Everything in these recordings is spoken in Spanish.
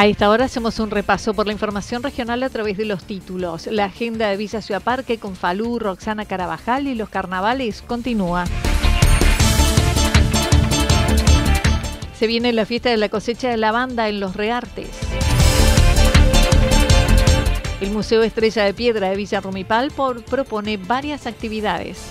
A esta hora hacemos un repaso por la información regional a través de los títulos. La agenda de Villa Ciudad Parque con Falú, Roxana Carabajal y los carnavales continúa. Se viene la fiesta de la cosecha de lavanda en los Reartes. El Museo Estrella de Piedra de Villa Rumipal propone varias actividades.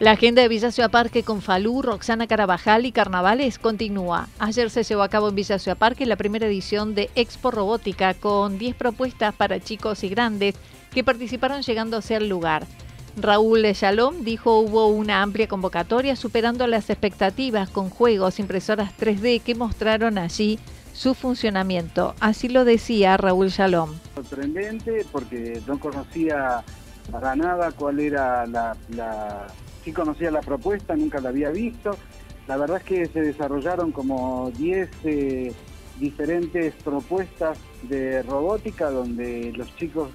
La agenda de Villa Ciudad Parque con Falú, Roxana Carabajal y Carnavales continúa. Ayer se llevó a cabo en Villa Ciudad Parque la primera edición de Expo Robótica con 10 propuestas para chicos y grandes que participaron llegándose al lugar. Raúl Shalom dijo hubo una amplia convocatoria superando las expectativas con juegos, impresoras 3D que mostraron allí su funcionamiento. Así lo decía Raúl Shalom. Sorprendente porque no conocía para nada cuál era la sí conocía la propuesta, nunca la había visto. La verdad es que se desarrollaron como 10 eh, diferentes propuestas de robótica donde los chicos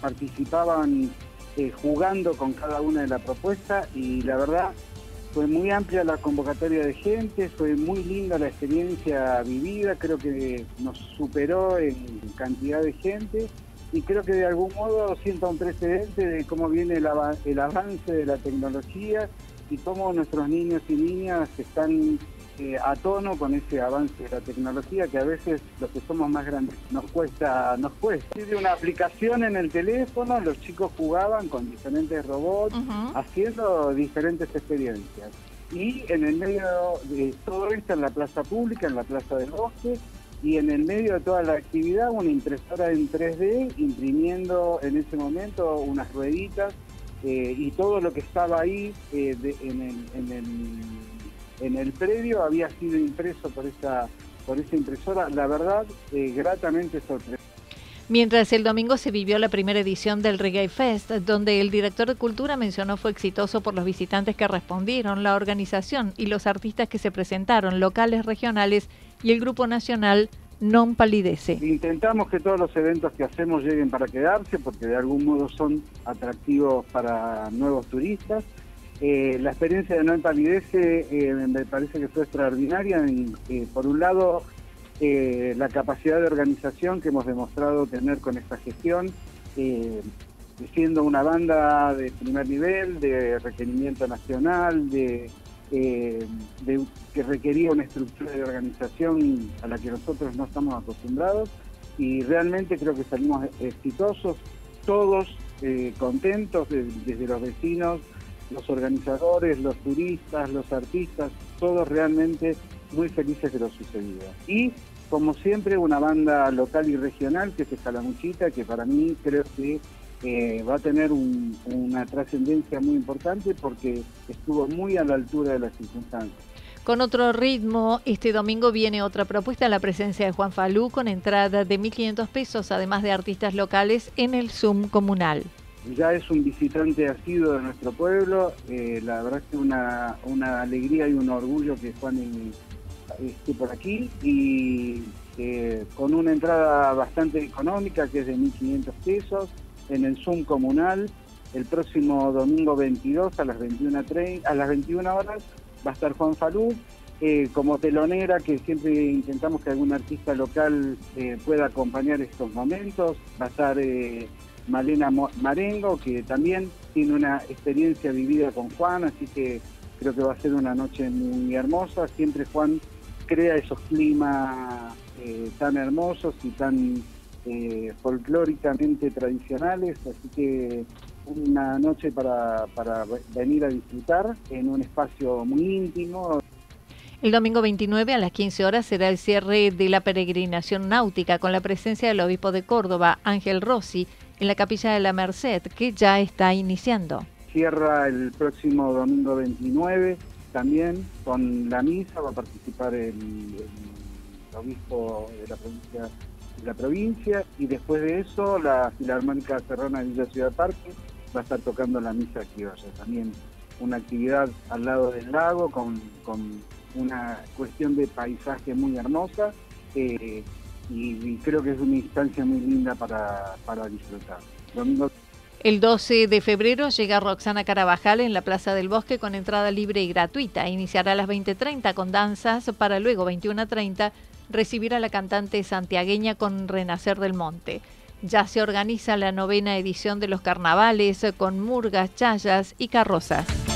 participaban eh, jugando con cada una de las propuestas y la verdad fue muy amplia la convocatoria de gente, fue muy linda la experiencia vivida, creo que nos superó en cantidad de gente y creo que de algún modo sienta un precedente de cómo viene el, avance de la tecnología y cómo nuestros niños y niñas están eh, a tono con ese avance de la tecnología que a veces los que somos más grandes nos cuesta, nos cuesta. De una aplicación en el teléfono, los chicos jugaban con diferentes robots, haciendo diferentes experiencias. Y en el medio de todo esto, en la plaza pública, en la plaza del bosque, y en el medio de toda la actividad una impresora en 3D imprimiendo en ese momento unas rueditas eh, y todo lo que estaba ahí eh, en, el, en, el, en predio había sido impreso por esa, por esa impresora, la verdad, eh, gratamente sorprendente. Mientras el domingo se vivió la primera edición del Reggae Fest, donde el director de cultura mencionó fue exitoso por los visitantes que respondieron, la organización y los artistas que se presentaron, locales, regionales y el Grupo Nacional Non Palidece. Intentamos que todos los eventos que hacemos lleguen para quedarse, porque de algún modo son atractivos para nuevos turistas. Eh, la experiencia de No Empalidece eh, me parece que fue extraordinaria. Y, por un lado, la capacidad de organización que hemos demostrado tener con esta gestión, siendo una banda de primer nivel, de requerimiento nacional, de, que requería una estructura de organización a la que nosotros no estamos acostumbrados. Y realmente creo que salimos exitosos, todos contentos, desde los vecinos los organizadores, los turistas, los artistas, todos realmente muy felices de lo sucedido. Y como siempre una banda local y regional que es Escalamuchita, que para mí creo que eh, va a tener una trascendencia muy importante porque estuvo muy a la altura de las circunstancias. Con otro ritmo, este domingo viene otra propuesta, la presencia de Juan Falú con entrada de 1.500 pesos, además de artistas locales en el Zoom comunal ya es un visitante asiduo de nuestro pueblo. Eh, la verdad es que una, una alegría y un orgullo que Juan esté por aquí y eh, con una entrada bastante económica que es de 1.500 pesos en el Zoom comunal. El próximo domingo 22 a las 21, a las 21 horas va a estar Juan Falú. Eh, como telonera, que siempre intentamos que algún artista local pueda acompañar estos momentos. Va a estar Malena Marengo, que también tiene una experiencia vivida con Juan, así que creo que va a ser una noche muy hermosa. Siempre Juan crea esos climas eh, tan hermosos y tan eh, folclóricamente tradicionales, así que una noche para, para venir a disfrutar en un espacio muy íntimo. El domingo 29 a las 15 horas será el cierre de la peregrinación náutica con la presencia del obispo de Córdoba, Ángel Rossi, en la capilla de la Merced, que ya está iniciando. Cierra el próximo domingo 29 también con la misa, va a participar el, obispo de la provincia de la provincia y después de eso la Filarmónica Serrana de Villa Ciudad Parque va a estar tocando la misa aquí también una actividad al lado del lago con, una cuestión de paisaje muy hermosa eh, y, creo que es una instancia muy linda para, disfrutar. El 12 de febrero llega Roxana Carabajal en la Plaza del Bosque con entrada libre y gratuita. Iniciará a las 20.30 con danzas para luego 21.30 recibir a la cantante santiagueña con Renacer del Monte. Ya se organiza la novena edición de los carnavales con murgas, chayas y carrozas.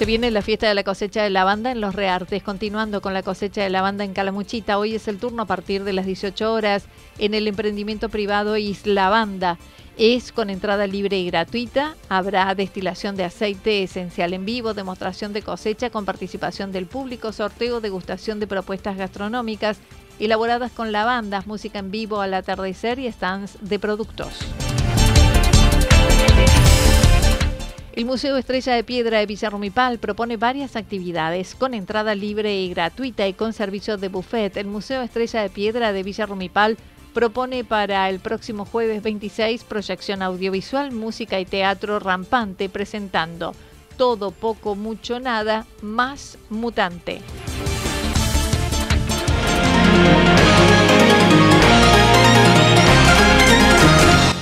Se viene la fiesta de la cosecha de lavanda en Los Reartes, continuando con la cosecha de lavanda en Calamuchita. Hoy es el turno a partir de las 18 horas en el emprendimiento privado Isla Banda. Es con entrada libre y gratuita. Habrá destilación de aceite esencial en vivo, demostración de cosecha con participación del público, sorteo, degustación de propuestas gastronómicas elaboradas con lavandas, música en vivo al atardecer y stands de productos. El Museo Estrella de Piedra de Villarrumipal propone varias actividades con entrada libre y gratuita y con servicio de buffet. El Museo Estrella de Piedra de Villarrumipal propone para el próximo jueves 26 proyección audiovisual, música y teatro rampante presentando todo, poco, mucho, nada, más mutante.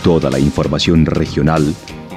Toda la información regional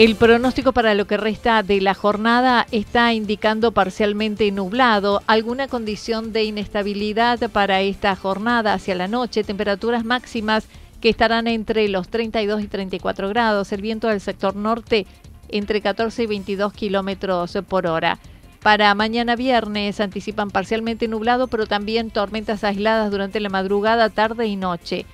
El pronóstico para lo que resta de la jornada está indicando parcialmente nublado, alguna condición de inestabilidad para esta jornada hacia la noche, temperaturas máximas que estarán entre los 32 y 34 grados, el viento del sector norte entre 14 y 22 kilómetros por hora. Para mañana viernes anticipan parcialmente nublado, pero también tormentas aisladas durante la madrugada, tarde y noche.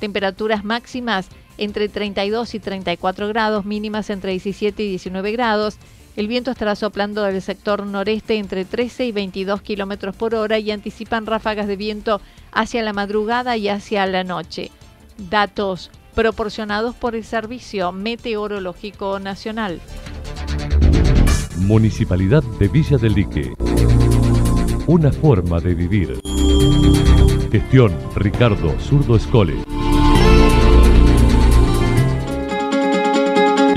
Temperaturas máximas entre 32 y 34 grados, mínimas entre 17 y 19 grados. El viento estará soplando del sector noreste entre 13 y 22 kilómetros por hora y anticipan ráfagas de viento hacia la madrugada y hacia la noche. Datos proporcionados por el Servicio Meteorológico Nacional. Municipalidad de Villa del Lique. Una forma de vivir. Gestión Ricardo Zurdo Escole.